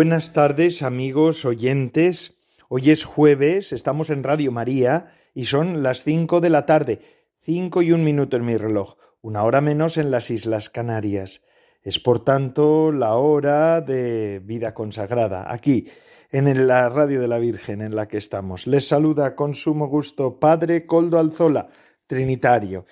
Buenas tardes amigos oyentes. Hoy es jueves, estamos en Radio María y son las cinco de la tarde, cinco y un minuto en mi reloj, una hora menos en las Islas Canarias. Es por tanto la hora de vida consagrada, aquí, en la Radio de la Virgen en la que estamos. Les saluda con sumo gusto Padre Coldo Alzola, Trinitario,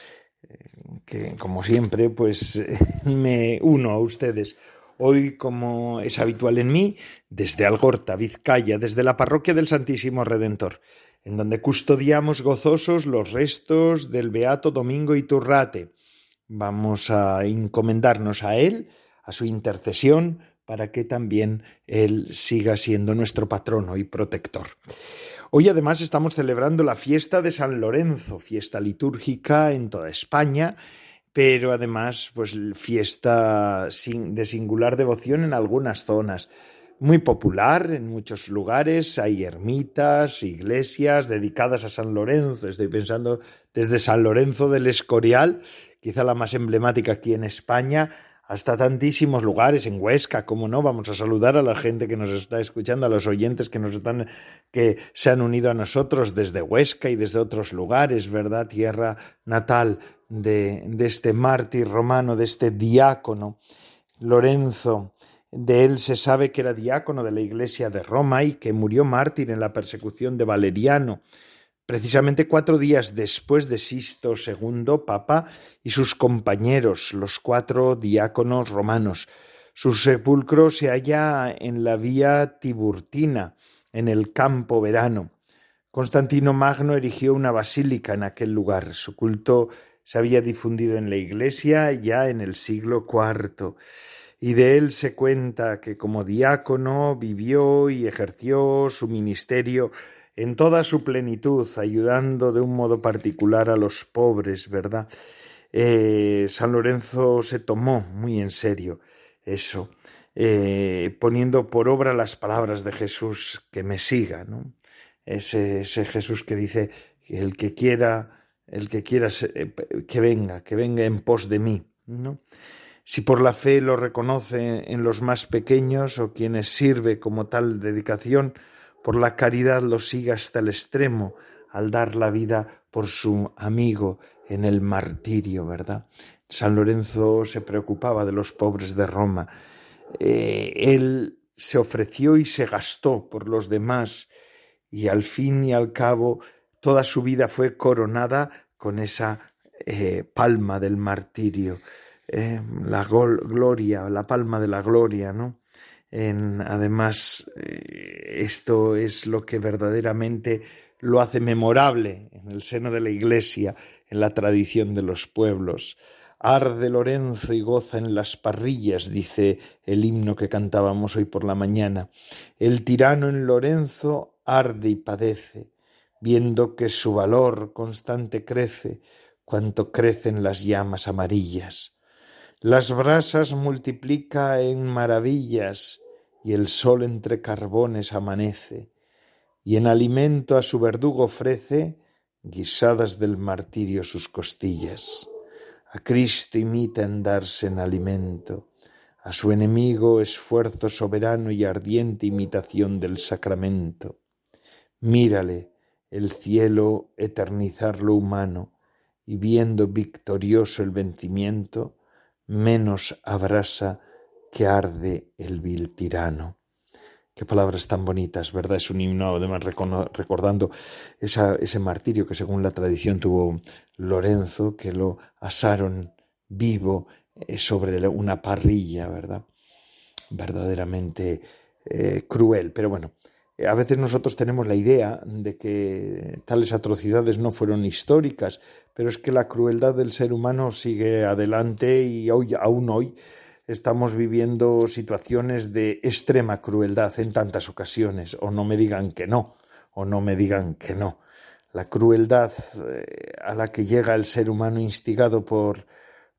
eh, que como siempre pues me uno a ustedes Hoy, como es habitual en mí, desde Algorta, Vizcaya, desde la parroquia del Santísimo Redentor, en donde custodiamos gozosos los restos del Beato Domingo Iturrate. Vamos a encomendarnos a él, a su intercesión, para que también él siga siendo nuestro patrono y protector. Hoy además estamos celebrando la fiesta de San Lorenzo, fiesta litúrgica en toda España, pero además, pues fiesta de singular devoción en algunas zonas. Muy popular en muchos lugares, hay ermitas, iglesias dedicadas a San Lorenzo. Estoy pensando desde San Lorenzo del Escorial, quizá la más emblemática aquí en España, hasta tantísimos lugares en Huesca, como no, vamos a saludar a la gente que nos está escuchando, a los oyentes que nos están que se han unido a nosotros desde Huesca y desde otros lugares, ¿verdad? Tierra natal de, este mártir romano, de este diácono, Lorenzo. De él se sabe que era diácono de la iglesia de Roma y que murió mártir en la persecución de Valeriano, precisamente cuatro días después de Sisto II, Papa, y sus compañeros, los cuatro diáconos romanos. Su sepulcro se halla en la vía Tiburtina, en el campo verano. Constantino Magno erigió una basílica en aquel lugar. Su culto se había difundido en la Iglesia ya en el siglo IV, y de él se cuenta que como diácono vivió y ejerció su ministerio en toda su plenitud, ayudando de un modo particular a los pobres, ¿verdad? Eh, San Lorenzo se tomó muy en serio eso, eh, poniendo por obra las palabras de Jesús, que me siga, ¿no? Ese, ese Jesús que dice el que quiera el que quiera eh, que venga, que venga en pos de mí, ¿no? Si por la fe lo reconoce en los más pequeños o quienes sirve como tal dedicación, por la caridad lo siga hasta el extremo al dar la vida por su amigo en el martirio, ¿verdad? San Lorenzo se preocupaba de los pobres de Roma. Eh, él se ofreció y se gastó por los demás y al fin y al cabo toda su vida fue coronada con esa eh, palma del martirio, eh, la gloria, la palma de la gloria, ¿no? En, además, eh, esto es lo que verdaderamente lo hace memorable en el seno de la Iglesia, en la tradición de los pueblos. Arde Lorenzo y goza en las parrillas, dice el himno que cantábamos hoy por la mañana. El tirano en Lorenzo arde y padece viendo que su valor constante crece cuanto crecen las llamas amarillas. Las brasas multiplica en maravillas y el sol entre carbones amanece, y en alimento a su verdugo ofrece guisadas del martirio sus costillas. A Cristo imita en darse en alimento, a su enemigo esfuerzo soberano y ardiente imitación del sacramento. Mírale, el cielo eternizar lo humano, y viendo victorioso el vencimiento, menos abrasa que arde el vil tirano. Qué palabras tan bonitas, ¿verdad? Es un himno, además, recordando ese martirio que según la tradición tuvo Lorenzo, que lo asaron vivo eh, sobre una parrilla, ¿verdad? Verdaderamente eh, cruel, pero bueno, a veces nosotros tenemos la idea de que tales atrocidades no fueron históricas, pero es que la crueldad del ser humano sigue adelante y hoy, aún hoy estamos viviendo situaciones de extrema crueldad en tantas ocasiones, o no me digan que no, o no me digan que no. La crueldad eh, a la que llega el ser humano instigado por,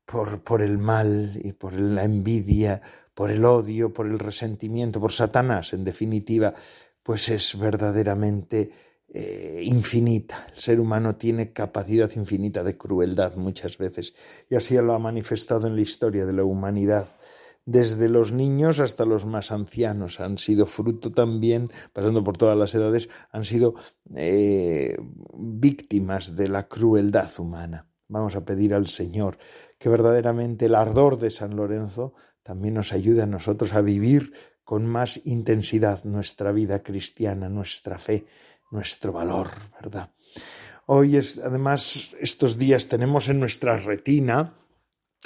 por, por el mal y por la envidia, por el odio, por el resentimiento, por Satanás, en definitiva, pues es verdaderamente eh, infinita. El ser humano tiene capacidad infinita de crueldad muchas veces y así lo ha manifestado en la historia de la humanidad. Desde los niños hasta los más ancianos han sido fruto también, pasando por todas las edades, han sido eh, víctimas de la crueldad humana. Vamos a pedir al Señor que verdaderamente el ardor de San Lorenzo también nos ayuda a nosotros a vivir con más intensidad nuestra vida cristiana, nuestra fe, nuestro valor, ¿verdad? Hoy es, además, estos días tenemos en nuestra retina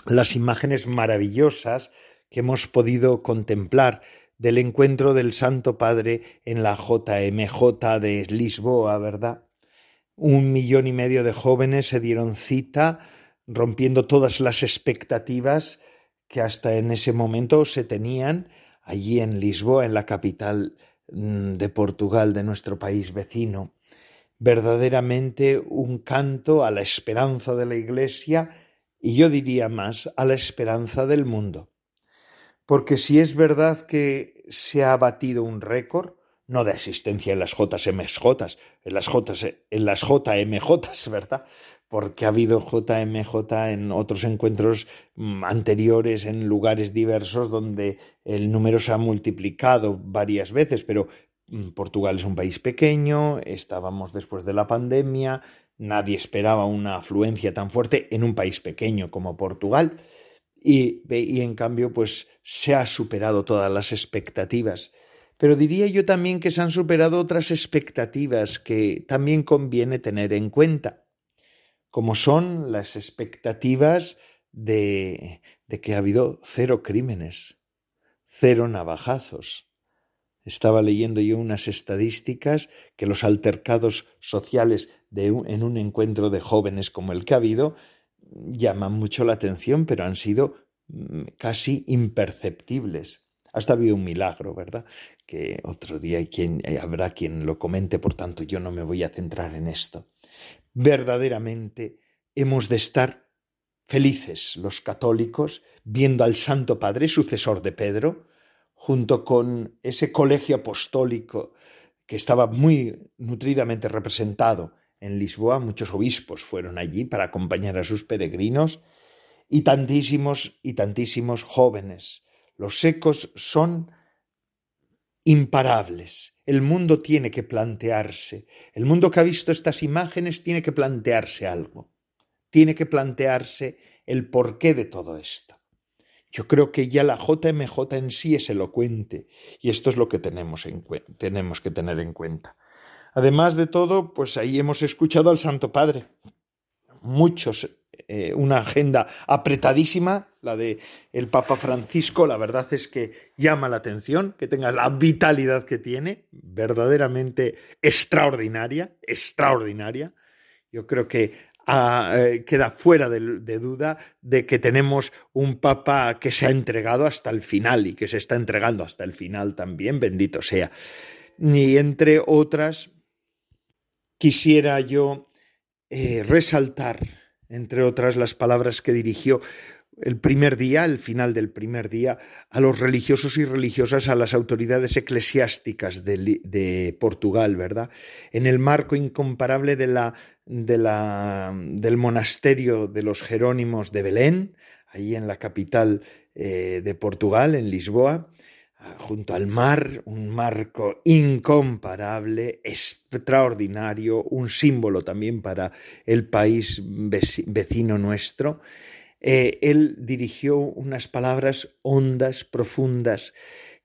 las imágenes maravillosas que hemos podido contemplar del encuentro del Santo Padre en la JMJ de Lisboa, ¿verdad? Un millón y medio de jóvenes se dieron cita, rompiendo todas las expectativas que hasta en ese momento se tenían allí en Lisboa, en la capital mm, de Portugal, de nuestro país vecino. Verdaderamente un canto a la esperanza de la Iglesia y yo diría más, a la esperanza del mundo. Porque si es verdad que se ha batido un récord, no de asistencia en las JMJ, en las, J, en las JMJ, ¿verdad? porque ha habido JMJ en otros encuentros mm, anteriores en lugares diversos donde el número se ha multiplicado varias veces, pero mm, Portugal es un país pequeño, estábamos después de la pandemia, nadie esperaba una afluencia tan fuerte en un país pequeño como Portugal y, y en cambio pues se ha superado todas las expectativas. Pero diría yo también que se han superado otras expectativas que también conviene tener en cuenta como son las expectativas de, de que ha habido cero crímenes, cero navajazos. Estaba leyendo yo unas estadísticas que los altercados sociales de en un encuentro de jóvenes como el que ha habido llaman mucho la atención, pero han sido mm, casi imperceptibles. Hasta ha habido un milagro, ¿verdad? Que otro día hay quien, habrá quien lo comente, por tanto yo no me voy a centrar en esto verdaderamente hemos de estar felices los católicos viendo al Santo Padre, sucesor de Pedro, junto con ese colegio apostólico que estaba muy nutridamente representado en Lisboa, muchos obispos fueron allí para acompañar a sus peregrinos, y tantísimos y tantísimos jóvenes. Los secos son imparables. El mundo tiene que plantearse. El mundo que ha visto estas imágenes tiene que plantearse algo. Tiene que plantearse el porqué de todo esto. Yo creo que ya la JMJ en sí es elocuente y esto es lo que tenemos, en tenemos que tener en cuenta. Además de todo, pues ahí hemos escuchado al Santo Padre. Muchos eh, una agenda apretadísima, la de el Papa Francisco, la verdad es que llama la atención, que tenga la vitalidad que tiene, verdaderamente extraordinaria, extraordinaria. Yo creo que ah, eh, queda fuera de, duda de que tenemos un Papa que se ha entregado hasta el final y que se está entregando hasta el final también, bendito sea. Y entre otras, quisiera yo eh, resaltar entre otras las palabras que dirigió el primer día, el final del primer día, a los religiosos y religiosas, a las autoridades eclesiásticas de, Portugal, ¿verdad? En el marco incomparable de la, de la, del monasterio de los Jerónimos de Belén, ahí en la capital eh, de Portugal, en Lisboa, junto al mar, un marco incomparable, extraordinario, un símbolo también para el país vecino nuestro. Eh, él dirigió unas palabras hondas, profundas,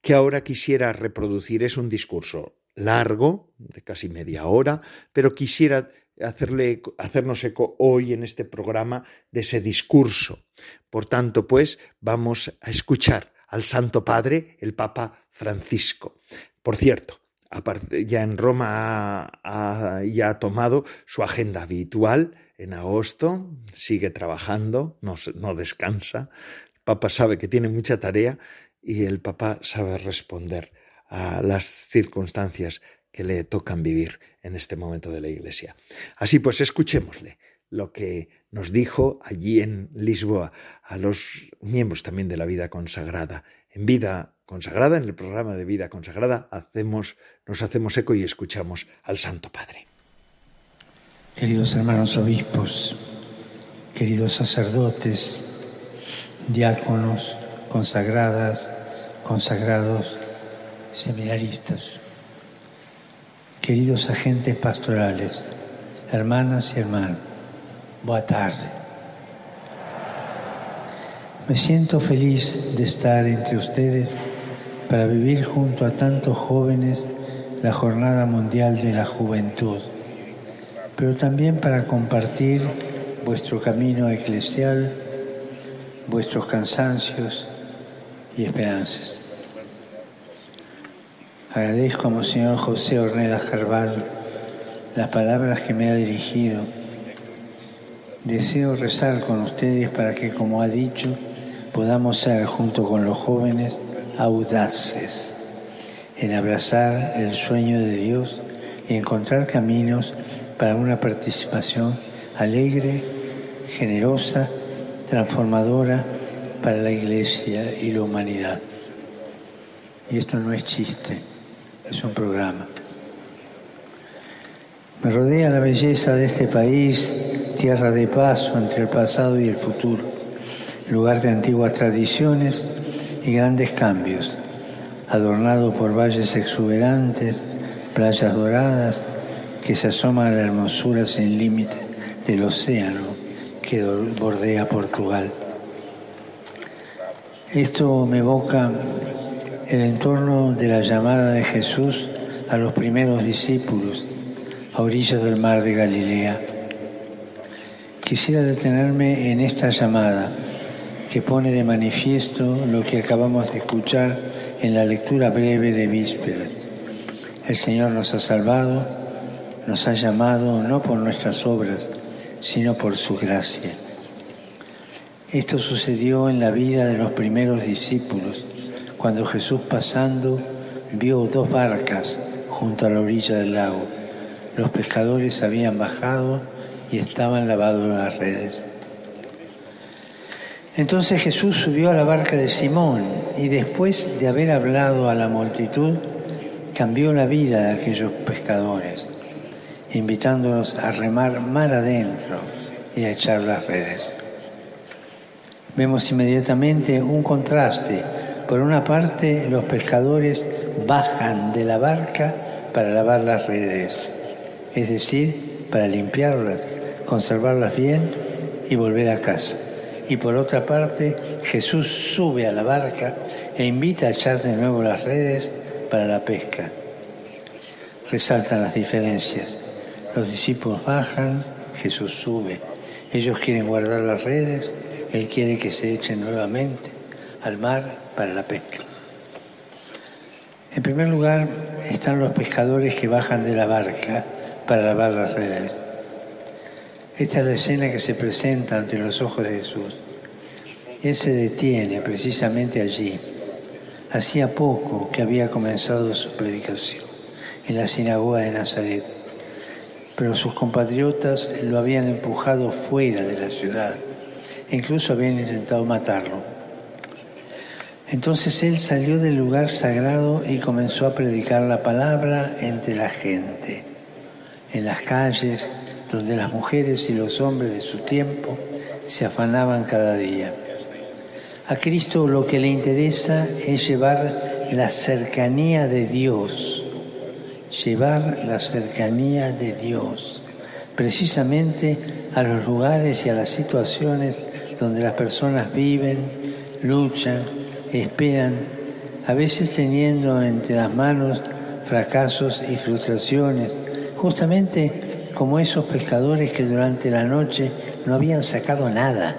que ahora quisiera reproducir. Es un discurso largo, de casi media hora, pero quisiera hacerle, hacernos eco hoy en este programa de ese discurso. Por tanto, pues vamos a escuchar al Santo Padre, el Papa Francisco. Por cierto, ya en Roma ya ha tomado su agenda habitual en agosto, sigue trabajando, no, no descansa. El Papa sabe que tiene mucha tarea y el Papa sabe responder a las circunstancias que le tocan vivir en este momento de la Iglesia. Así pues, escuchémosle lo que nos dijo allí en Lisboa a los miembros también de la vida consagrada. En vida consagrada, en el programa de vida consagrada, hacemos, nos hacemos eco y escuchamos al Santo Padre. Queridos hermanos obispos, queridos sacerdotes, diáconos, consagradas, consagrados, seminaristas, queridos agentes pastorales, hermanas y hermanos, buena tarde. Me siento feliz de estar entre ustedes para vivir junto a tantos jóvenes la Jornada Mundial de la Juventud pero también para compartir vuestro camino eclesial, vuestros cansancios y esperanzas. Agradezco a Monseñor José Ornelas Carvalho las palabras que me ha dirigido. Deseo rezar con ustedes para que, como ha dicho, podamos ser, junto con los jóvenes, audaces en abrazar el sueño de Dios y encontrar caminos para una participación alegre, generosa, transformadora para la Iglesia y la humanidad. Y esto no es chiste, es un programa. Me rodea la belleza de este país, tierra de paso entre el pasado y el futuro, lugar de antiguas tradiciones y grandes cambios, adornado por valles exuberantes, playas doradas, que se asoma a la hermosura sin límite del océano que bordea Portugal. Esto me evoca el entorno de la llamada de Jesús a los primeros discípulos a orillas del mar de Galilea. Quisiera detenerme en esta llamada que pone de manifiesto lo que acabamos de escuchar en la lectura breve de Vísperas. El Señor nos ha salvado nos ha llamado no por nuestras obras, sino por su gracia. Esto sucedió en la vida de los primeros discípulos, cuando Jesús pasando vio dos barcas junto a la orilla del lago. Los pescadores habían bajado y estaban lavados las redes. Entonces Jesús subió a la barca de Simón y después de haber hablado a la multitud, cambió la vida de aquellos pescadores invitándonos a remar mar adentro y a echar las redes. Vemos inmediatamente un contraste. Por una parte, los pescadores bajan de la barca para lavar las redes, es decir, para limpiarlas, conservarlas bien y volver a casa. Y por otra parte, Jesús sube a la barca e invita a echar de nuevo las redes para la pesca. Resaltan las diferencias. Los discípulos bajan, Jesús sube. Ellos quieren guardar las redes, Él quiere que se echen nuevamente al mar para la pesca. En primer lugar están los pescadores que bajan de la barca para lavar las redes. Esta es la escena que se presenta ante los ojos de Jesús. Él se detiene precisamente allí. Hacía poco que había comenzado su predicación en la sinagoga de Nazaret pero sus compatriotas lo habían empujado fuera de la ciudad e incluso habían intentado matarlo. Entonces él salió del lugar sagrado y comenzó a predicar la palabra entre la gente, en las calles donde las mujeres y los hombres de su tiempo se afanaban cada día. A Cristo lo que le interesa es llevar la cercanía de Dios llevar la cercanía de Dios, precisamente a los lugares y a las situaciones donde las personas viven, luchan, esperan, a veces teniendo entre las manos fracasos y frustraciones, justamente como esos pescadores que durante la noche no habían sacado nada.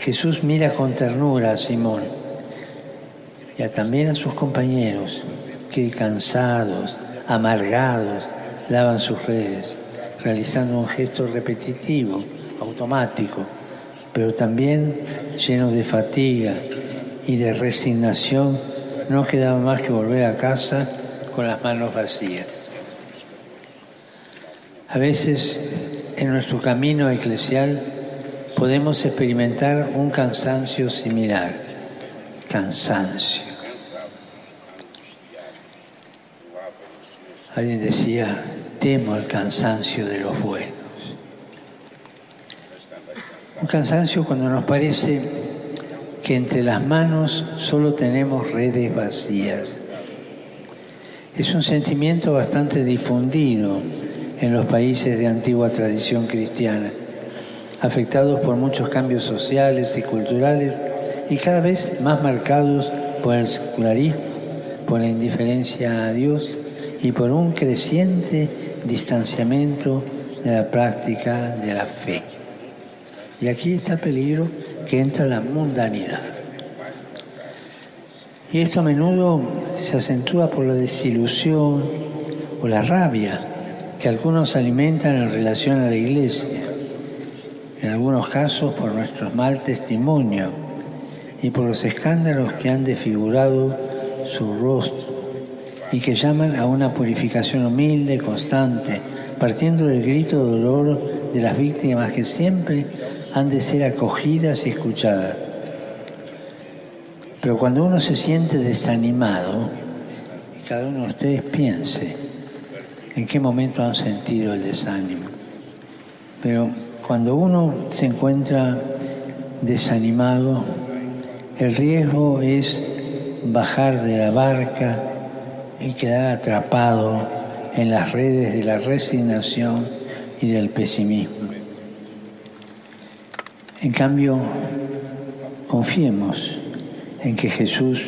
Jesús mira con ternura a Simón y también a sus compañeros que cansados, amargados, lavan sus redes, realizando un gesto repetitivo, automático, pero también lleno de fatiga y de resignación, no quedaba más que volver a casa con las manos vacías. A veces en nuestro camino eclesial podemos experimentar un cansancio similar, cansancio. Alguien decía, temo el cansancio de los buenos. Un cansancio cuando nos parece que entre las manos solo tenemos redes vacías. Es un sentimiento bastante difundido en los países de antigua tradición cristiana, afectados por muchos cambios sociales y culturales y cada vez más marcados por el secularismo, por la indiferencia a Dios y por un creciente distanciamiento de la práctica de la fe. Y aquí está el peligro que entra la mundanidad. Y esto a menudo se acentúa por la desilusión o la rabia que algunos alimentan en relación a la iglesia, en algunos casos por nuestro mal testimonio y por los escándalos que han desfigurado su rostro y que llaman a una purificación humilde, constante, partiendo del grito de dolor de las víctimas que siempre han de ser acogidas y escuchadas. Pero cuando uno se siente desanimado, y cada uno de ustedes piense en qué momento han sentido el desánimo, pero cuando uno se encuentra desanimado, el riesgo es bajar de la barca y quedar atrapado en las redes de la resignación y del pesimismo. En cambio, confiemos en que Jesús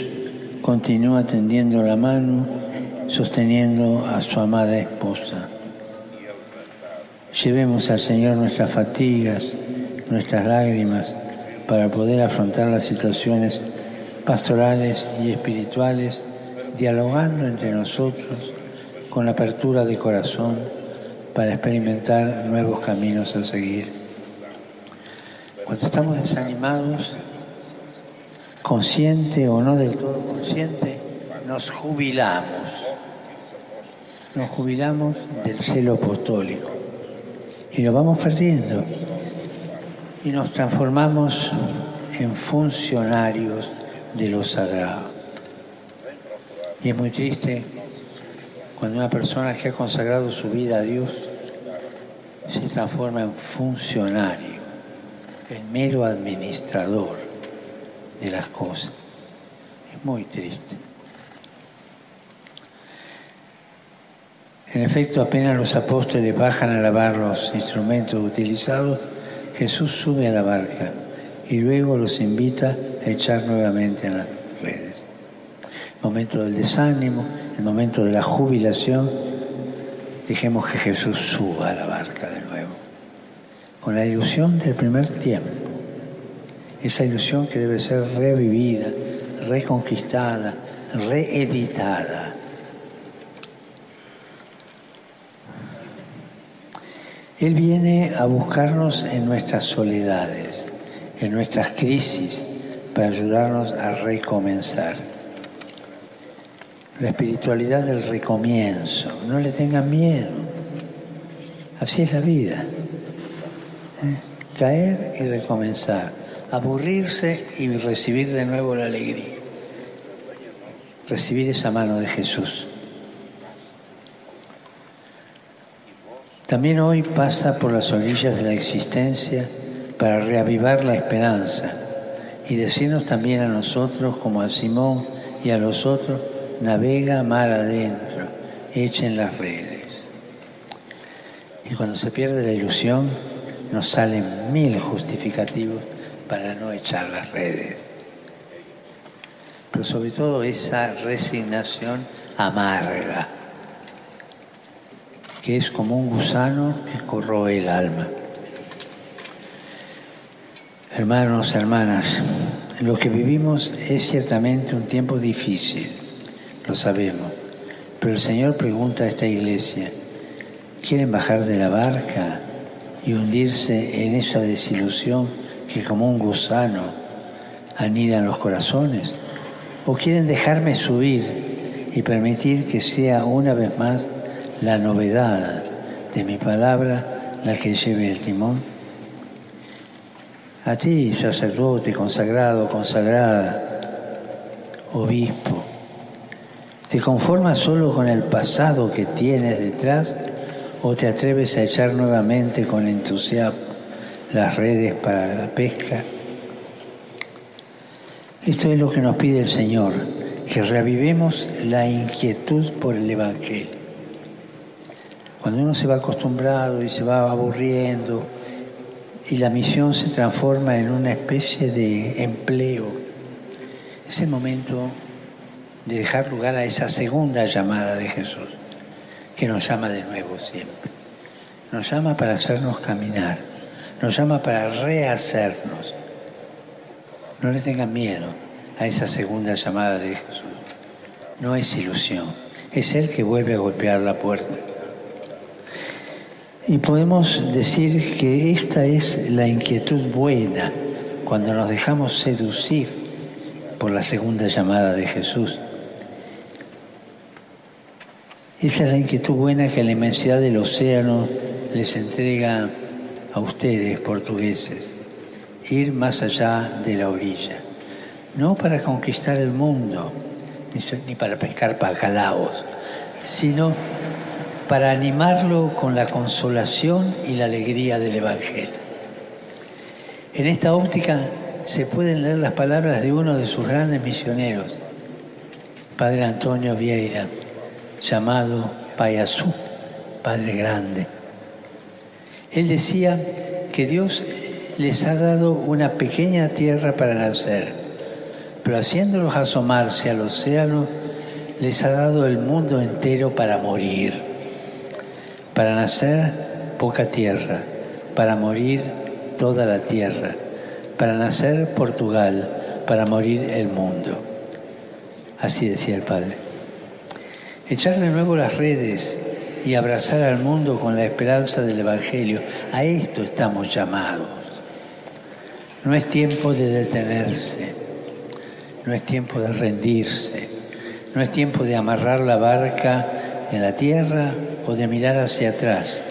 continúa tendiendo la mano, sosteniendo a su amada esposa. Llevemos al Señor nuestras fatigas, nuestras lágrimas, para poder afrontar las situaciones pastorales y espirituales, dialogando entre nosotros con apertura de corazón para experimentar nuevos caminos a seguir. Cuando estamos desanimados, consciente o no del todo consciente, nos jubilamos. Nos jubilamos del celo apostólico y lo vamos perdiendo y nos transformamos en funcionarios de lo sagrado. Y es muy triste cuando una persona que ha consagrado su vida a Dios se transforma en funcionario, en mero administrador de las cosas. Es muy triste. En efecto, apenas los apóstoles bajan a lavar los instrumentos utilizados, Jesús sube a la barca y luego los invita a echar nuevamente en las redes. El momento del desánimo, el momento de la jubilación, dejemos que Jesús suba a la barca de nuevo, con la ilusión del primer tiempo esa ilusión que debe ser revivida, reconquistada, reeditada. Él viene a buscarnos en nuestras soledades, en nuestras crisis, para ayudarnos a recomenzar. La espiritualidad del recomienzo, no le tengan miedo. Así es la vida. ¿eh? Caer y recomenzar aburrirse y recibir de nuevo la alegría. Recibir esa mano de Jesús. También hoy pasa por las orillas de la existencia para reavivar la esperanza y decirnos también a nosotros, como a Simón y a los otros, navega mar adentro, echen las redes. Y cuando se pierde la ilusión, nos salen mil justificativos para no echar las redes. Pero sobre todo esa resignación amarga, que es como un gusano que corroe el alma. Hermanos, hermanas, lo que vivimos es ciertamente un tiempo difícil, lo sabemos, Pero el Señor pregunta a esta iglesia, ¿quieren bajar de la barca y hundirse en esa desilusión que como un gusano anida en los corazones? ¿O quieren dejarme subir y permitir que sea una vez más la novedad de mi palabra la que lleve el timón? A ti, sacerdote, consagrado, consagrada, obispo, ¿te conformas solo con el pasado que tienes detrás o te atreves a echar nuevamente con entusiasmo las redes para la pesca? Esto es lo que nos pide el Señor, que reavivemos la inquietud por el Evangelio. Cuando uno se va acostumbrado y se va aburriendo y la misión se transforma en una especie de empleo, es el momento de dejar lugar a esa segunda llamada de Jesús, que nos llama de nuevo siempre. Nos llama para hacernos caminar, nos llama para rehacernos no le tengan miedo a esa segunda llamada de Jesús. No es ilusión, es Él que vuelve a golpear la puerta. Y podemos decir que esta es la inquietud buena cuando nos dejamos seducir por la segunda llamada de Jesús. Esa es la inquietud buena que la inmensidad del océano les entrega a ustedes, portugueses ir más allá de la orilla, no para conquistar el mundo, ni para pescar bacalaos, sino para animarlo con la consolación y la alegría del Evangelio. En esta óptica se pueden leer las palabras de uno de sus grandes misioneros, Padre Antonio Vieira, llamado Payasú, Padre Grande. Él decía que Dios les ha dado una pequeña tierra para nacer, pero haciéndolos asomarse al océano, les ha dado el mundo entero para morir. Para nacer, poca tierra, para morir, toda la tierra, para nacer, Portugal, para morir, el mundo. Así decía el Padre. Echar de nuevo las redes y abrazar al mundo con la esperanza del Evangelio, a esto estamos llamados. No es tiempo de detenerse, no es tiempo de rendirse, no es tiempo de amarrar la barca en la tierra o de mirar hacia atrás.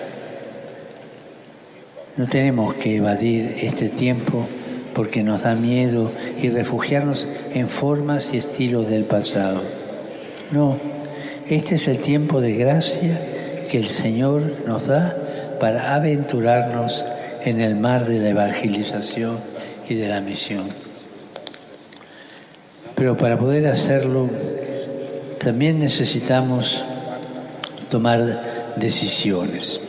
No tenemos que evadir este tiempo porque nos da miedo y refugiarnos en formas y estilos del pasado. No, este es el tiempo de gracia que el Señor nos da para aventurarnos en el mar de la evangelización y de la misión. Pero para poder hacerlo, también necesitamos tomar decisiones.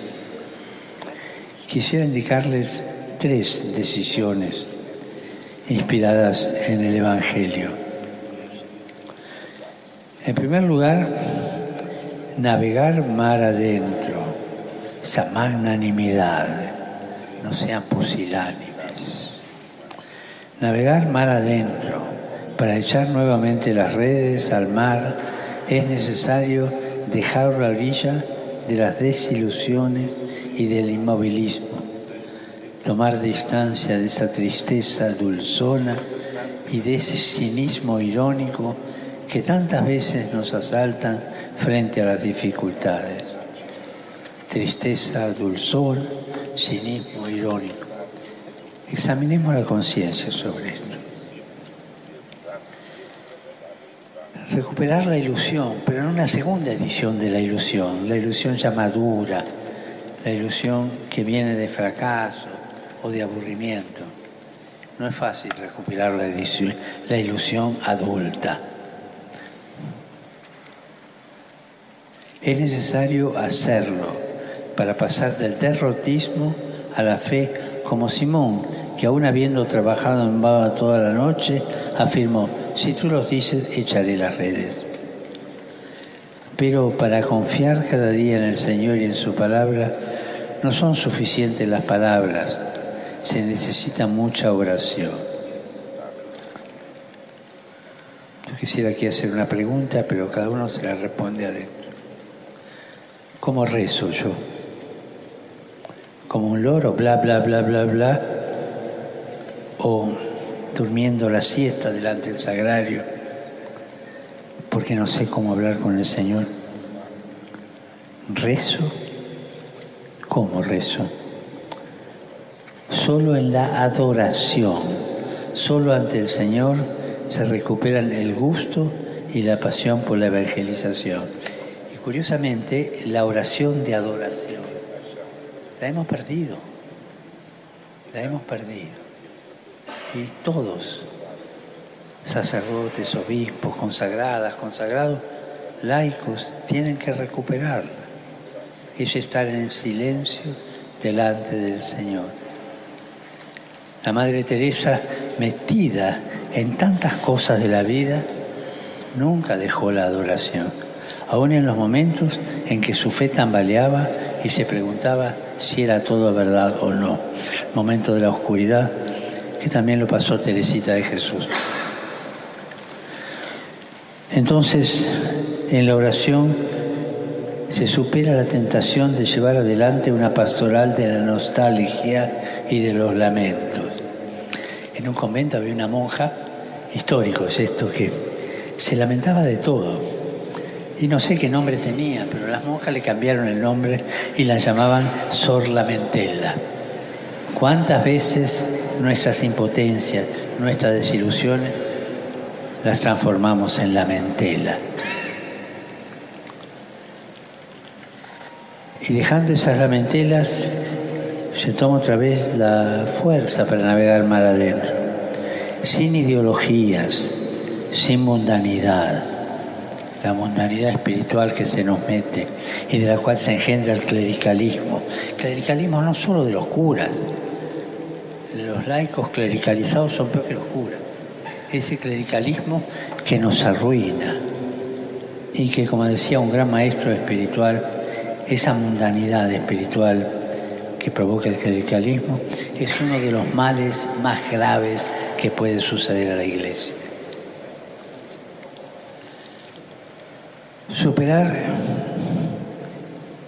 Quisiera indicarles tres decisiones inspiradas en el Evangelio. En primer lugar, navegar mar adentro, esa magnanimidad, no sean pusilánimes. Navegar mar adentro para echar nuevamente las redes al mar es necesario dejar la orilla de las desilusiones y del inmovilismo, tomar distancia de esa tristeza dulzona y de ese cinismo irónico que tantas veces nos asaltan frente a las dificultades. Tristeza, dulzor, cinismo irónico. Examinemos la conciencia sobre esto. Recuperar la ilusión, pero en una segunda edición de la ilusión, la ilusión ya madura, la ilusión que viene de fracaso o de aburrimiento. No es fácil recuperar la, la ilusión adulta. Es necesario hacerlo para pasar del derrotismo a la fe como Simón, que aún habiendo trabajado en Baba toda la noche, afirmó, si tú lo dices, echaré las redes. Pero para confiar cada día en el Señor y en su palabra, no son suficientes las palabras, se necesita mucha oración. Yo quisiera aquí hacer una pregunta, pero cada uno se la responde adentro. ¿Cómo rezo yo? ¿Como un loro, bla, bla, bla, bla, bla? ¿O durmiendo la siesta delante del sagrario? Porque no sé cómo hablar con el Señor. ¿Rezo? ¿Cómo rezo? Solo en la adoración, solo ante el Señor se recuperan el gusto y la pasión por la evangelización. Y curiosamente, la oración de adoración la hemos perdido, la hemos perdido. Y todos, sacerdotes, obispos, consagradas, consagrados, laicos, tienen que recuperarla. Es estar en silencio delante del Señor. La Madre Teresa, metida en tantas cosas de la vida, nunca dejó la adoración, aun en los momentos en que su fe tambaleaba y se preguntaba si era todo verdad o no. Momento de la oscuridad, también lo pasó Teresita de Jesús. Entonces, en la oración se supera la tentación de llevar adelante una pastoral de la nostalgia y de los lamentos en un convento había una monja, histórico es esto, que se lamentaba de todo. Y no sé qué nombre tenía, pero las monjas le cambiaron el nombre y la llamaban Sor Lamentela. ¿Cuántas veces nuestras impotencias, nuestras desilusiones, las transformamos en lamentela? Y dejando esas lamentelas, se toma otra vez la fuerza para navegar mar adentro, sin ideologías, sin mundanidad, la mundanidad espiritual que se nos mete y de la cual se engendra el clericalismo. clericalismo no solo de los curas, los laicos clericalizados son peor que los curas. Ese clericalismo que nos arruina y que, como decía un gran maestro espiritual, esa mundanidad espiritual que provoca el clericalismo es uno de los males más graves que puede suceder a la iglesia. Superar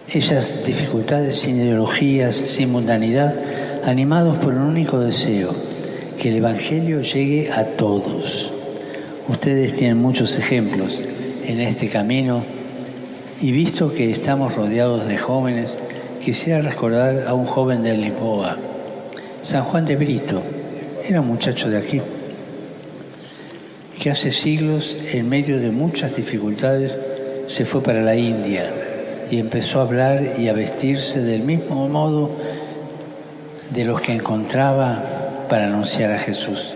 esas dificultades sin ideologías, sin mundanidad, animados por un único deseo, que el Evangelio llegue a todos. Ustedes tienen muchos ejemplos en este camino y visto que estamos rodeados de jóvenes, quisiera recordar a un joven de Lisboa, San Juan de Brito, era un muchacho de aquí, que hace siglos, en medio de muchas dificultades, se fue para la India y empezó a hablar y a vestirse del mismo modo de los que encontraba para anunciar a Jesús.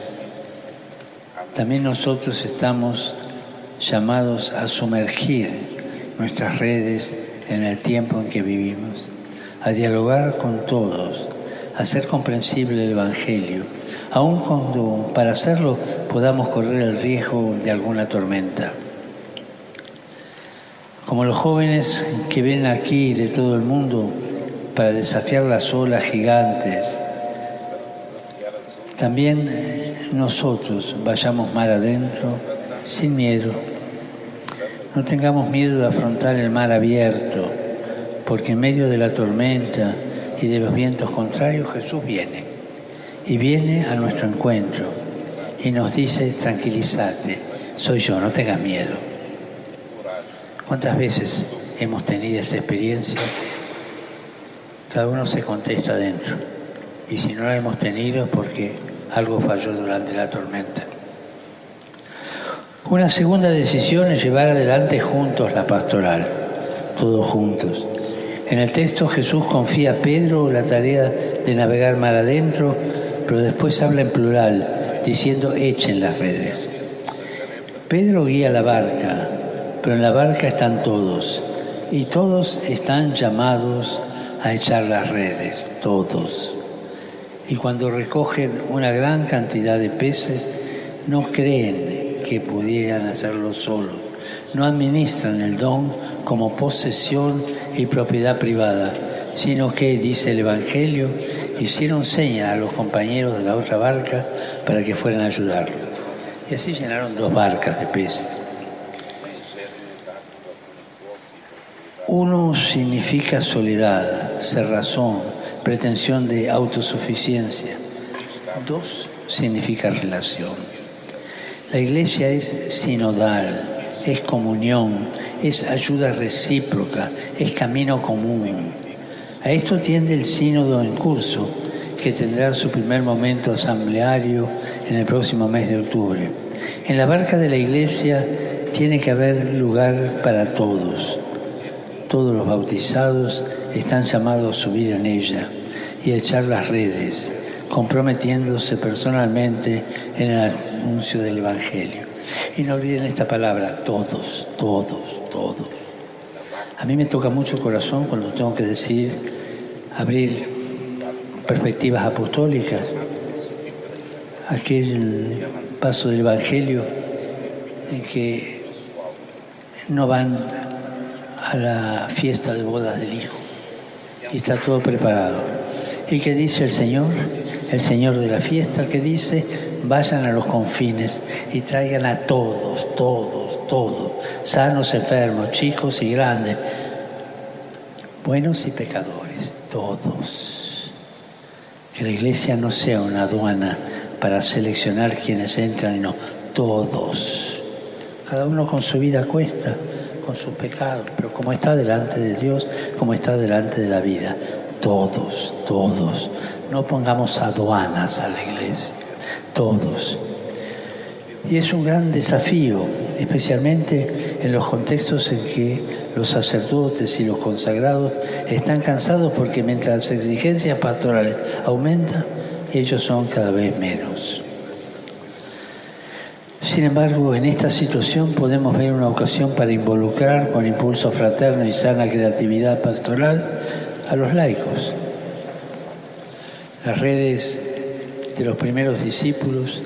También nosotros estamos llamados a sumergir nuestras redes en el tiempo en que vivimos a dialogar con todos, a hacer comprensible el Evangelio, aun cuando para hacerlo podamos correr el riesgo de alguna tormenta. Como los jóvenes que ven aquí de todo el mundo para desafiar las olas gigantes, también eh, nosotros vayamos mar adentro sin miedo. No tengamos miedo de afrontar el mar abierto porque en medio de la tormenta y de los vientos contrarios Jesús viene y viene a nuestro encuentro y nos dice, tranquilízate, soy yo, no tengas miedo. ¿Cuántas veces hemos tenido esa experiencia? Cada uno se contesta adentro y si no la hemos tenido es porque algo falló durante la tormenta. Una segunda decisión es llevar adelante juntos la pastoral, todos juntos. En el texto Jesús confía a Pedro la tarea de navegar mar adentro, pero después habla en plural, diciendo echen las redes. Pedro guía la barca, pero en la barca están todos, y todos están llamados a echar las redes, todos. Y cuando recogen una gran cantidad de peces, no creen que pudieran hacerlo solos, no administran el don como posesión y propiedad privada, sino que, dice el Evangelio, hicieron señas a los compañeros de la otra barca para que fueran a ayudarlo. Y así llenaron dos barcas de peces. Uno significa soledad, cerrazón, pretensión de autosuficiencia. Dos significa relación. La iglesia es sinodal, es comunión, es ayuda recíproca, es camino común. A esto tiende el sínodo en curso, que tendrá su primer momento asambleario en el próximo mes de octubre. En la barca de la iglesia tiene que haber lugar para todos. Todos los bautizados están llamados a subir en ella y a echar las redes, comprometiéndose personalmente en el anuncio del Evangelio. Y no olviden esta palabra, todos, todos, todos. A mí me toca mucho el corazón cuando tengo que decir, abrir perspectivas apostólicas, aquel paso del Evangelio en que no van a la fiesta de bodas del Hijo y está todo preparado. ¿Y qué dice el Señor? El Señor de la fiesta que dice, vayan a los confines y traigan a todos, todos, todos, sanos, enfermos, chicos y grandes, buenos y pecadores, todos. Que la iglesia no sea una aduana para seleccionar quienes entran, no, todos. Cada uno con su vida cuesta, con sus pecados, pero como está delante de Dios, como está delante de la vida, todos, todos. No pongamos aduanas a la iglesia, todos. Y es un gran desafío, especialmente en los contextos en que los sacerdotes y los consagrados están cansados porque mientras las exigencias pastorales aumentan, ellos son cada vez menos. Sin embargo, en esta situación podemos ver una ocasión para involucrar con impulso fraterno y sana creatividad pastoral a los laicos. Las redes de los primeros discípulos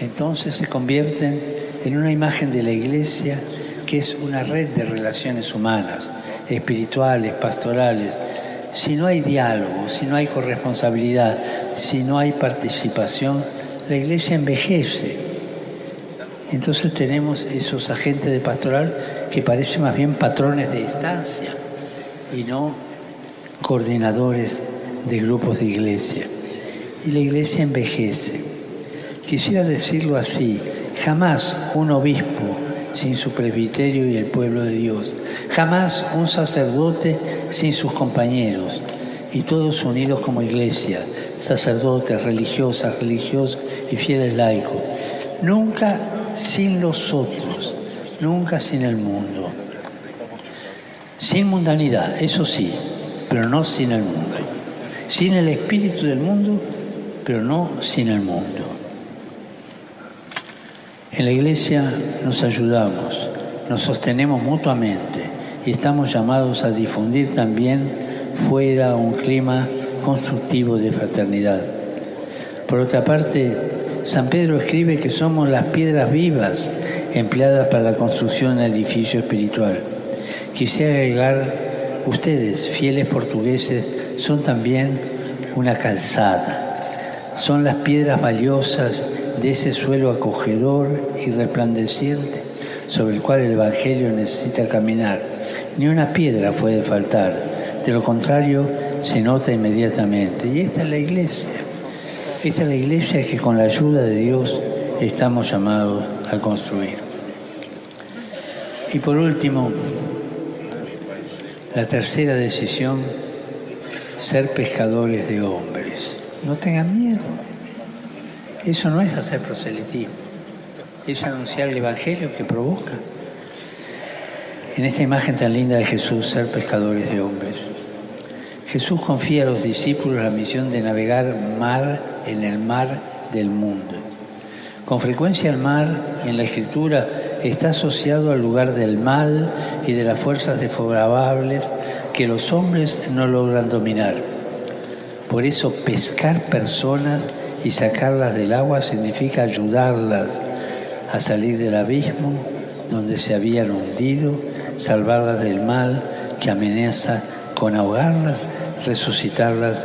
entonces se convierten en una imagen de la iglesia que es una red de relaciones humanas, espirituales, pastorales. Si no hay diálogo, si no hay corresponsabilidad, si no hay participación, la iglesia envejece. Entonces tenemos esos agentes de pastoral que parecen más bien patrones de estancia y no coordinadores de grupos de iglesia. Y la iglesia envejece. Quisiera decirlo así, jamás un obispo sin su presbiterio y el pueblo de Dios, jamás un sacerdote sin sus compañeros y todos unidos como iglesia, sacerdotes, religiosas, religiosos y fieles laicos. Nunca sin los otros, nunca sin el mundo. Sin mundanidad, eso sí, pero no sin el mundo. Sin el espíritu del mundo, pero no sin el mundo. En la iglesia nos ayudamos, nos sostenemos mutuamente y estamos llamados a difundir también fuera un clima constructivo de fraternidad. Por otra parte, San Pedro escribe que somos las piedras vivas empleadas para la construcción del edificio espiritual. Quisiera agregar, ustedes, fieles portugueses, son también una calzada. Son las piedras valiosas de ese suelo acogedor y resplandeciente sobre el cual el Evangelio necesita caminar. Ni una piedra puede faltar, de lo contrario se nota inmediatamente. Y esta es la iglesia, esta es la iglesia que con la ayuda de Dios estamos llamados a construir. Y por último, la tercera decisión, ser pescadores de hombres. No tengan miedo. Eso no es hacer proselitismo, es anunciar el Evangelio que provoca. En esta imagen tan linda de Jesús, ser pescadores de hombres. Jesús confía a los discípulos la misión de navegar mar en el mar del mundo. Con frecuencia el mar en la escritura está asociado al lugar del mal y de las fuerzas desfavorables que los hombres no logran dominar. Por eso pescar personas y sacarlas del agua significa ayudarlas a salir del abismo donde se habían hundido, salvarlas del mal que amenaza con ahogarlas, resucitarlas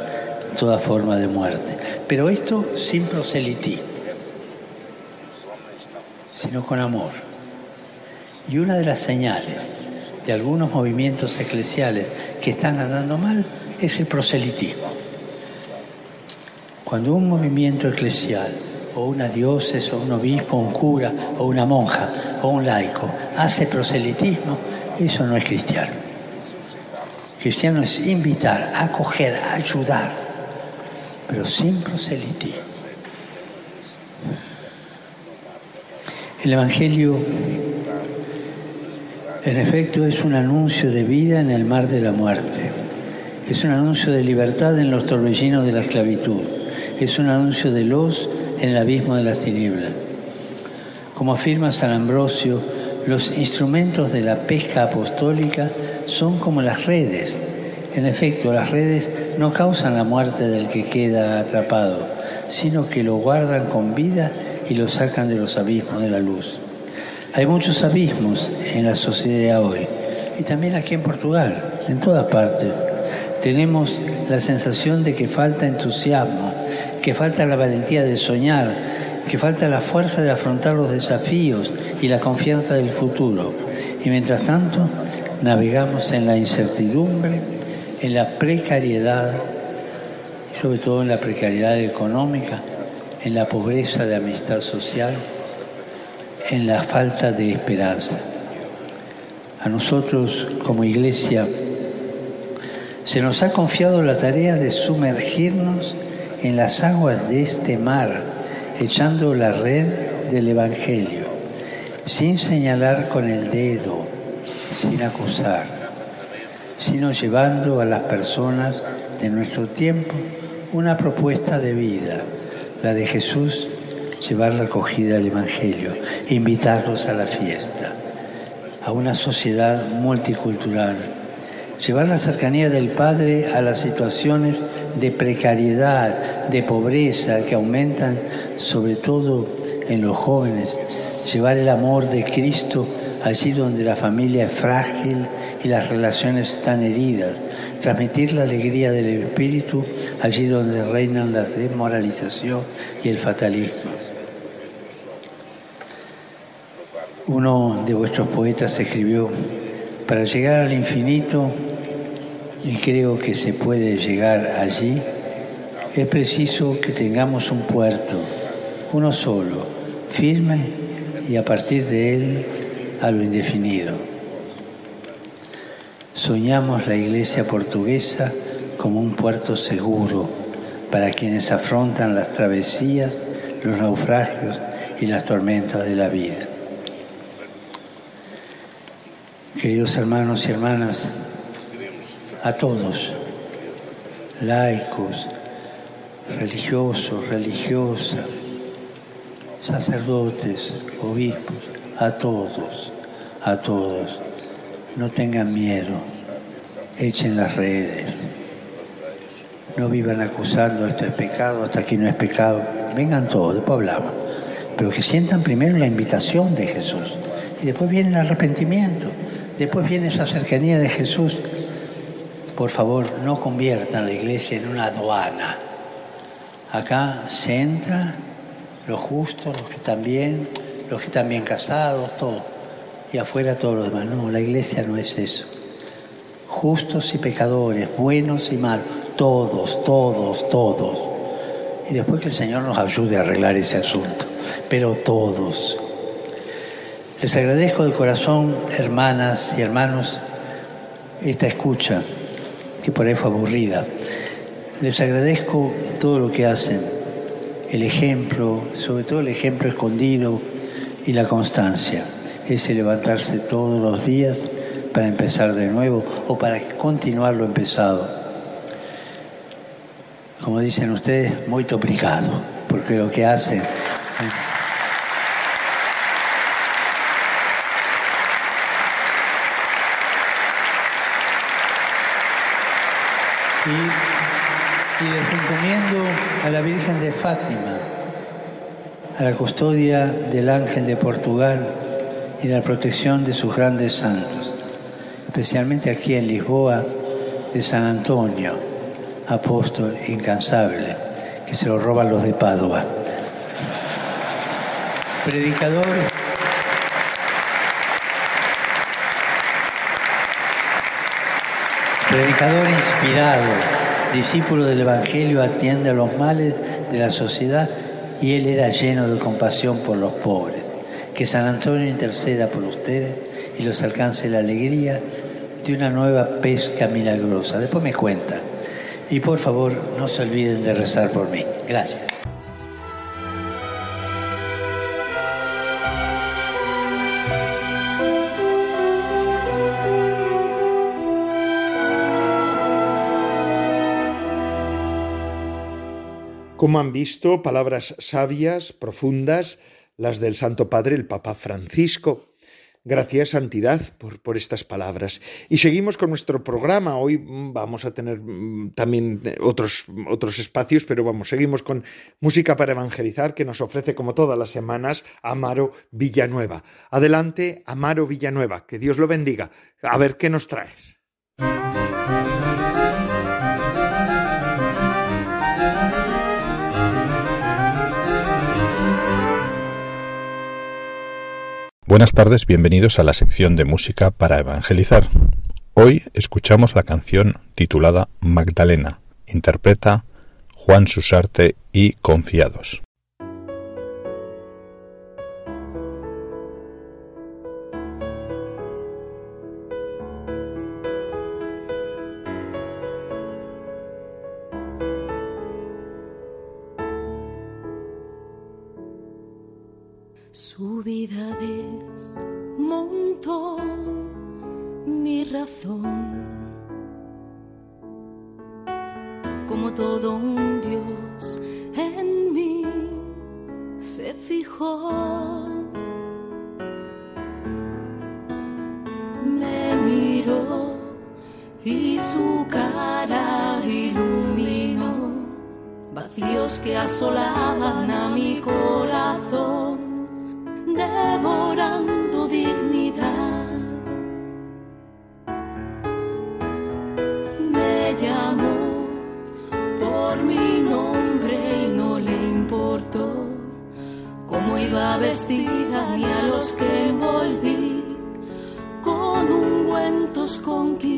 toda forma de muerte. Pero esto sin proselitismo. sino con amor. Y una de las señales de algunos movimientos eclesiales que están andando mal es el proselitismo. Cuando un movimiento eclesial o una diócesis o un obispo, un cura o una monja o un laico hace proselitismo, eso no es cristiano. Cristiano es invitar, acoger, ayudar, pero sin proselitismo. El Evangelio, en efecto, es un anuncio de vida en el mar de la muerte. Es un anuncio de libertad en los torbellinos de la esclavitud. Es un anuncio de luz en el abismo de las tinieblas. Como afirma San Ambrosio, los instrumentos de la pesca apostólica son como las redes. En efecto, las redes no causan la muerte del que queda atrapado, sino que lo guardan con vida y lo sacan de los abismos de la luz. Hay muchos abismos en la sociedad hoy y también aquí en Portugal, en todas partes. Tenemos la sensación de que falta entusiasmo, que falta la valentía de soñar, que falta la fuerza de afrontar los desafíos y la confianza del futuro. Y mientras tanto, navegamos en la incertidumbre, en la precariedad, sobre todo en la precariedad económica, en la pobreza de amistad social, en la falta de esperanza. A nosotros como iglesia se nos ha confiado la tarea de sumergirnos en las aguas de este mar, echando la red del Evangelio, sin señalar con el dedo, sin acusar, sino llevando a las personas de nuestro tiempo una propuesta de vida, la de Jesús, llevar la acogida al Evangelio, invitarlos a la fiesta, a una sociedad multicultural llevar la cercanía del Padre a las situaciones de precariedad, de pobreza que aumentan sobre todo en los jóvenes, llevar el amor de Cristo allí donde la familia es frágil y las relaciones están heridas, transmitir la alegría del Espíritu allí donde reinan la desmoralización y el fatalismo. Uno de vuestros poetas escribió, para llegar al infinito y creo que se puede llegar allí, es preciso que tengamos un puerto, uno solo, firme y a partir de él a lo indefinido. Soñamos la iglesia portuguesa como un puerto seguro para quienes afrontan las travesías, los naufragios y las tormentas de la vida. Queridos hermanos y hermanas, a todos, laicos, religiosos, religiosas, sacerdotes, obispos, a todos, a todos. No tengan miedo, echen las redes. No vivan acusando esto es pecado, hasta aquí no es pecado. Vengan todos, después hablamos. Pero que sientan primero la invitación de Jesús. Y después viene el arrepentimiento. Después viene esa cercanía de Jesús por favor, no conviertan la iglesia en una aduana. Acá se entra los justos, los que están bien, los que están bien casados, todo. Y afuera todos los demás. No, la iglesia no es eso. Justos y pecadores, buenos y malos, todos, todos, todos. Y después que el Señor nos ayude a arreglar ese asunto. Pero todos. Les agradezco de corazón, hermanas y hermanos, esta escucha que por ahí fue aburrida. Les agradezco todo lo que hacen, el ejemplo, sobre todo el ejemplo escondido y la constancia, ese levantarse todos los días para empezar de nuevo o para continuar lo empezado. Como dicen ustedes, muy obrigado, porque lo que hacen... Y, les encomiendo a la Virgen de Fátima, a la custodia del Ángel de Portugal y la protección de sus grandes santos, especialmente aquí en Lisboa, de San Antonio, apóstol incansable, que se lo roban los de Padua. Predicador Predicador inspirado, discípulo del Evangelio, atiende a los males de la sociedad y él era lleno de compasión por los pobres. Que San Antonio interceda por ustedes y los alcance la alegría de una nueva pesca milagrosa. Después me cuenta. Y por favor, no se olviden de rezar por mí. Gracias. Como han visto, palabras sabias, profundas, las del Santo Padre, el Papa Francisco. Gracias, Santidad, por, por, estas palabras. Y seguimos con nuestro programa. Hoy vamos a tener mm, también otros, otros espacios, pero vamos, seguimos con música para evangelizar que nos ofrece, como todas las semanas, Amaro Villanueva. Adelante, Amaro Villanueva. Que Dios lo bendiga. A ver qué nos traes. Buenas tardes, bienvenidos a la sección de música para evangelizar. Hoy escuchamos la canción titulada Magdalena, interpreta Juan Susarte y Confiados. Como todo un Dios en mí se fijó. Me miró y su cara iluminó vacíos que asolaban a mi corazón devorando iba vestida ni a los que envolví con ungüentos conquisté.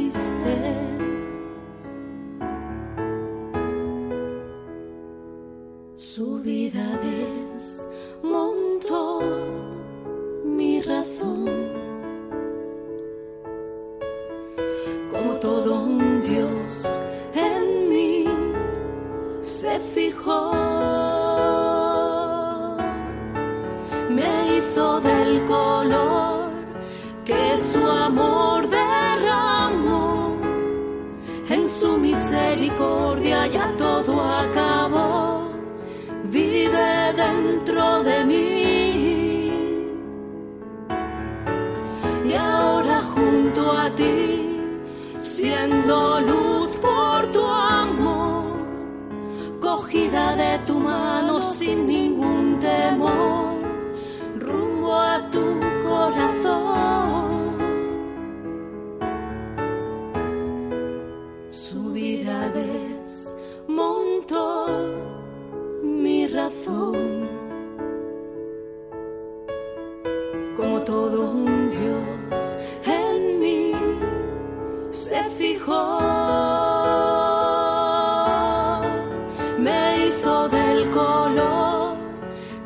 Me hizo del color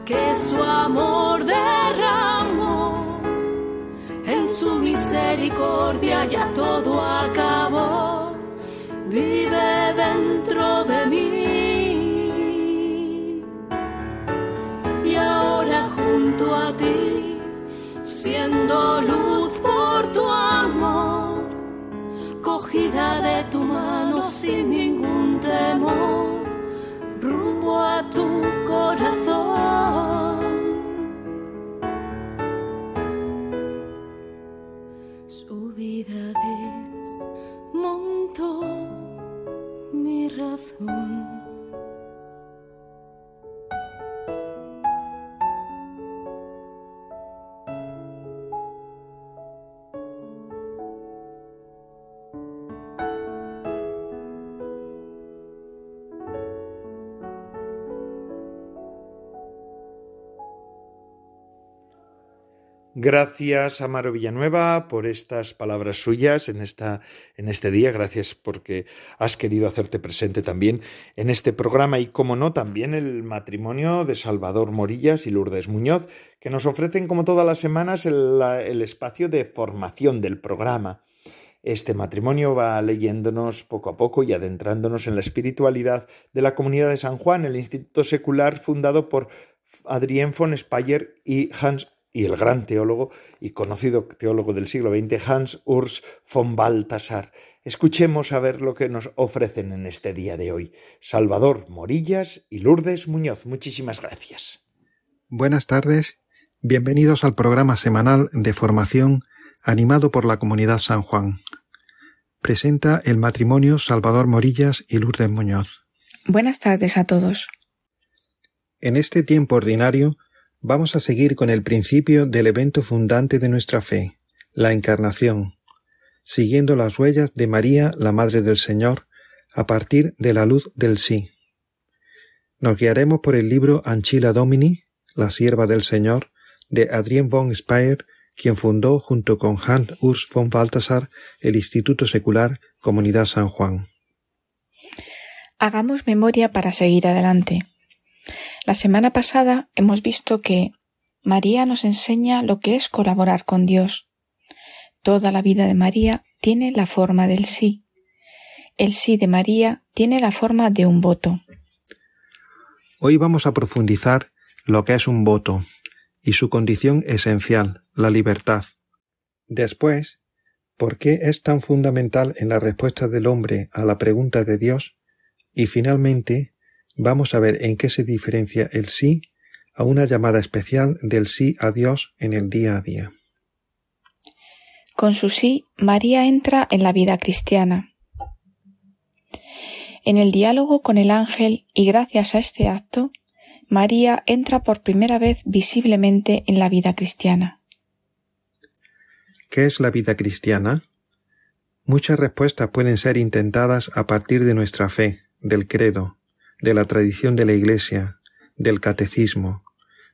que su amor derramó. En su misericordia ya todo acabó, vive dentro de mí. Y ahora junto a ti, siendo luz de tu mano sin ningún temor, Gracias, Amaro Villanueva, por estas palabras suyas en, esta, en este día. Gracias porque has querido hacerte presente también en este programa y, como no, también el matrimonio de Salvador Morillas y Lourdes Muñoz, que nos ofrecen, como todas las semanas, el, el espacio de formación del programa. Este matrimonio va leyéndonos poco a poco y adentrándonos en la espiritualidad de la comunidad de San Juan, el instituto secular fundado por Adrien von Speyer y Hans y el gran teólogo y conocido teólogo del siglo XX, Hans Urs von Balthasar. Escuchemos a ver lo que nos ofrecen en este día de hoy. Salvador Morillas y Lourdes Muñoz. Muchísimas gracias. Buenas tardes. Bienvenidos al programa semanal de formación animado por la comunidad San Juan. Presenta el matrimonio Salvador Morillas y Lourdes Muñoz. Buenas tardes a todos. En este tiempo ordinario vamos a seguir con el principio del evento fundante de nuestra fe, la Encarnación, siguiendo las huellas de María, la Madre del Señor, a partir de la luz del sí. Nos guiaremos por el libro Anchila Domini, la sierva del Señor, de Adrien von Speyer, quien fundó junto con Hans Urs von Balthasar el Instituto Secular Comunidad San Juan. Hagamos memoria para seguir adelante. La semana pasada hemos visto que María nos enseña lo que es colaborar con Dios. Toda la vida de María tiene la forma del sí. El sí de María tiene la forma de un voto. Hoy vamos a profundizar lo que es un voto y su condición esencial, la libertad. Después, ¿por qué es tan fundamental en la respuesta del hombre a la pregunta de Dios? Y finalmente, vamos a ver en qué se diferencia el sí a una llamada especial del sí a Dios en el día a día. Con su sí, María entra en la vida cristiana. En el diálogo con el ángel y gracias a este acto, María entra por primera vez visiblemente en la vida cristiana. ¿Qué es la vida cristiana? Muchas respuestas pueden ser intentadas a partir de nuestra fe, del credo, de la tradición de la Iglesia, del catecismo,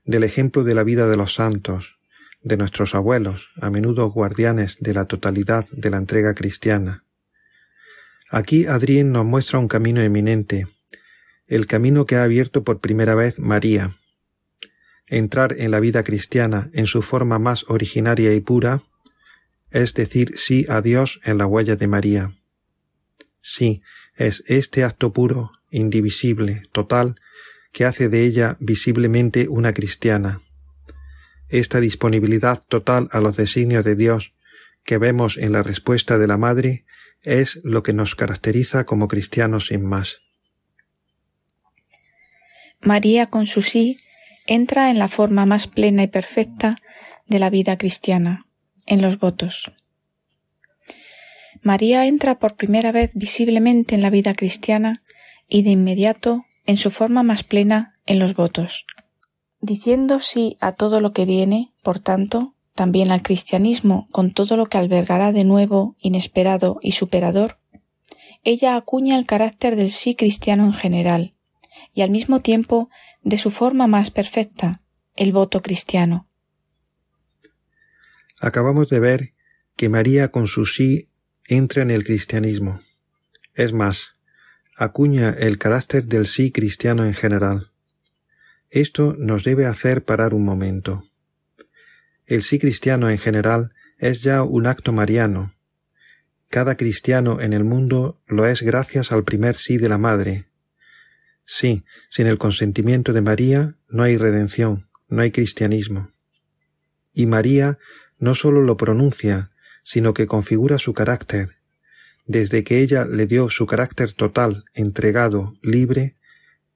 del ejemplo de la vida de los santos, de nuestros abuelos, a menudo guardianes de la totalidad de la entrega cristiana. Aquí Adrien nos muestra un camino eminente, el camino que ha abierto por primera vez María. Entrar en la vida cristiana en su forma más originaria y pura, es decir sí a Dios en la huella de María. Sí, es este acto puro, indivisible, total, que hace de ella visiblemente una cristiana. Esta disponibilidad total a los designios de Dios que vemos en la respuesta de la Madre es lo que nos caracteriza como cristianos sin más. María con su sí entra en la forma más plena y perfecta de la vida cristiana, en los votos. María entra por primera vez visiblemente en la vida cristiana y de inmediato en su forma más plena en los votos. Diciendo sí a todo lo que viene, por tanto, también al cristianismo con todo lo que albergará de nuevo, inesperado y superador, ella acuña el carácter del sí cristiano en general, y al mismo tiempo de su forma más perfecta, el voto cristiano. Acabamos de ver que María con su sí entra en el cristianismo. Es más, acuña el carácter del sí cristiano en general. Esto nos debe hacer parar un momento. El sí cristiano en general es ya un acto mariano. Cada cristiano en el mundo lo es gracias al primer sí de la Madre, Sí, sin el consentimiento de María no hay redención, no hay cristianismo. Y María no sólo lo pronuncia, sino que configura su carácter. Desde que ella le dio su carácter total, entregado, libre,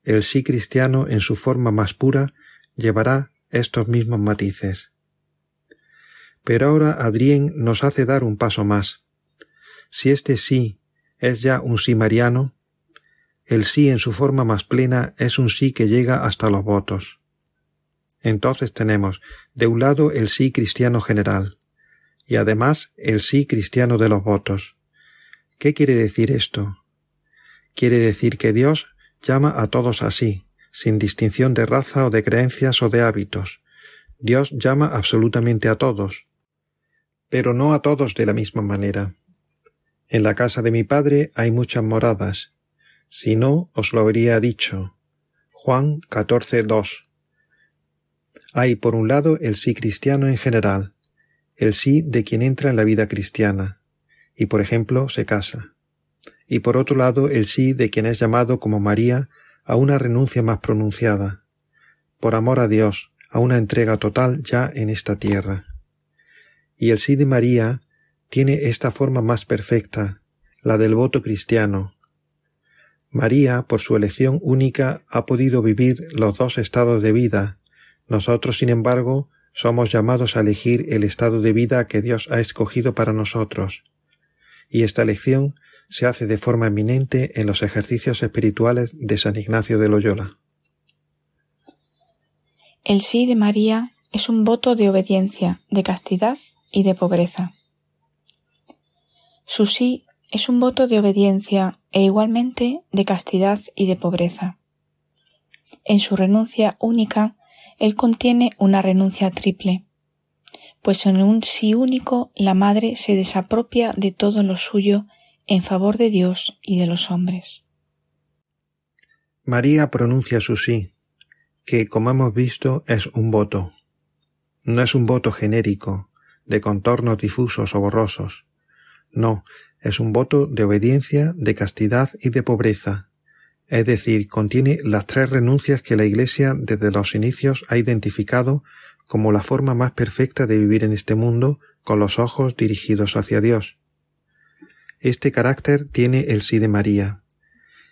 el sí cristiano en su forma más pura llevará estos mismos matices. Pero ahora Adrien nos hace dar un paso más. Si este sí es ya un sí mariano, el sí en su forma más plena es un sí que llega hasta los votos. Entonces tenemos, de un lado, el sí cristiano general, y además el sí cristiano de los votos. ¿Qué quiere decir esto? Quiere decir que Dios llama a todos así, sin distinción de raza o de creencias o de hábitos. Dios llama absolutamente a todos, pero no a todos de la misma manera. En la casa de mi padre hay muchas moradas. Si no, os lo habría dicho. Juan 14, 2. Hay, por un lado, el sí cristiano en general, el sí de quien entra en la vida cristiana, y por ejemplo se casa. Y por otro lado, el sí de quien es llamado como María a una renuncia más pronunciada, por amor a Dios, a una entrega total ya en esta tierra. Y el sí de María tiene esta forma más perfecta, la del voto cristiano. María, por su elección única, ha podido vivir los dos estados de vida. Nosotros, sin embargo, somos llamados a elegir el estado de vida que Dios ha escogido para nosotros. Y esta elección se hace de forma eminente en los ejercicios espirituales de San Ignacio de Loyola. El sí de María es un voto de obediencia, de castidad y de pobreza. Su sí es un voto de obediencia e igualmente de castidad y de pobreza. En su renuncia única, él contiene una renuncia triple, pues en un sí único la madre se desapropia de todo lo suyo en favor de Dios y de los hombres. María pronuncia su sí, que, como hemos visto, es un voto. No es un voto genérico, de contornos difusos o borrosos. No, es un voto de obediencia, de castidad y de pobreza. Es decir, contiene las tres renuncias que la Iglesia desde los inicios ha identificado como la forma más perfecta de vivir en este mundo con los ojos dirigidos hacia Dios. Este carácter tiene el sí de María,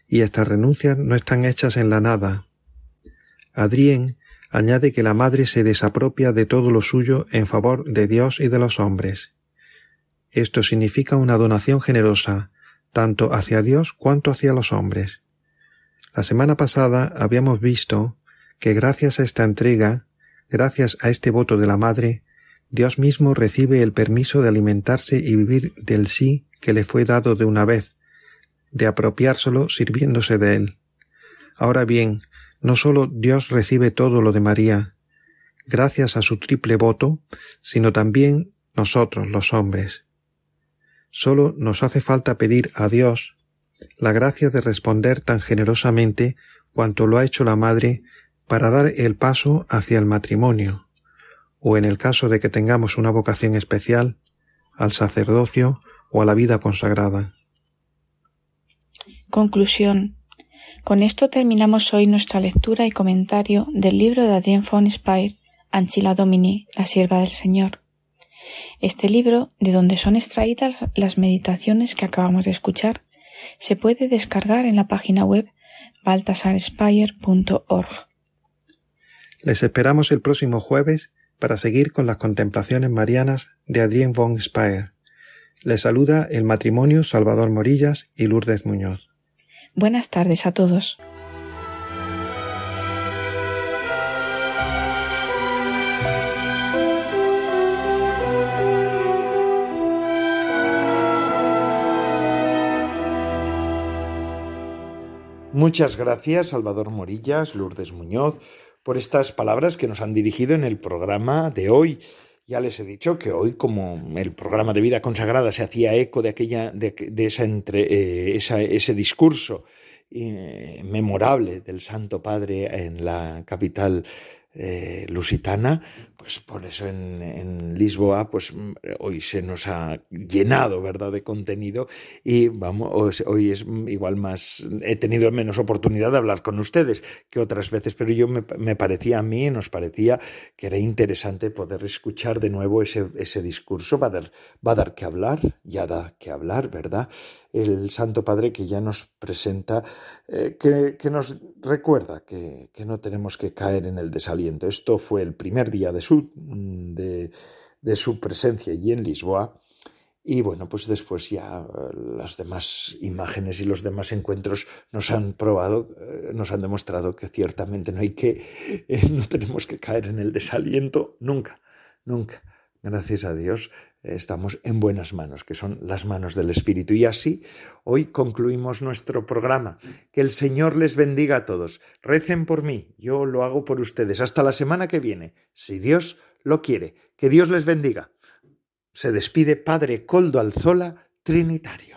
y estas renuncias no están hechas en la nada. Adrien añade que la madre se desapropia de todo lo suyo en favor de Dios y de los hombres. Esto significa una donación generosa, tanto hacia Dios cuanto hacia los hombres. La semana pasada habíamos visto que gracias a esta entrega, gracias a este voto de la Madre, Dios mismo recibe el permiso de alimentarse y vivir del sí que le fue dado de una vez, de apropiárselo sirviéndose de él. Ahora bien, no sólo Dios recibe todo lo de María, gracias a su triple voto, sino también nosotros los hombres. Sólo nos hace falta pedir a Dios la gracia de responder tan generosamente cuanto lo ha hecho la Madre para dar el paso hacia el matrimonio, o en el caso de que tengamos una vocación especial, al sacerdocio o a la vida consagrada. Conclusión. Con esto terminamos hoy nuestra lectura y comentario del libro de Adrien von Speyer, Anchila Domini, la sierva del Señor. Este libro, de donde son extraídas las meditaciones que acabamos de escuchar, se puede descargar en la página web baltasarspire.org. Les esperamos el próximo jueves para seguir con las contemplaciones marianas de Adrien von Speyer. Les saluda el matrimonio Salvador Morillas y Lourdes Muñoz. Buenas tardes a todos. Muchas gracias, Salvador Morillas, Lourdes Muñoz, por estas palabras que nos han dirigido en el programa de hoy. Ya les he dicho que hoy, como el programa de vida consagrada se hacía eco de aquella, de, esa entre, eh, ese discurso eh, memorable del Santo Padre en la capital eh, lusitana, pues por eso en, en, Lisboa, pues hoy se nos ha llenado, ¿verdad?, de contenido y vamos, hoy es igual más, he tenido menos oportunidad de hablar con ustedes que otras veces, pero yo me, me parecía a mí, nos parecía que era interesante poder escuchar de nuevo ese, ese discurso, va a dar, va a dar que hablar, ya da que hablar, ¿verdad? el Santo Padre que ya nos presenta, eh, que, nos recuerda que, no tenemos que caer en el desaliento. Esto fue el primer día de su, de, su presencia allí en Lisboa. Y bueno, pues después ya eh, las demás imágenes y los demás encuentros nos han probado, eh, nos han demostrado que ciertamente no hay que, no tenemos que caer en el desaliento nunca, nunca. Gracias a Dios estamos en buenas manos, que son las manos del Espíritu. Y así hoy concluimos nuestro programa. Que el Señor les bendiga a todos. Recen por mí, yo lo hago por ustedes. Hasta la semana que viene, si Dios lo quiere. Que Dios les bendiga. Se despide Padre Coldo Alzola, Trinitario.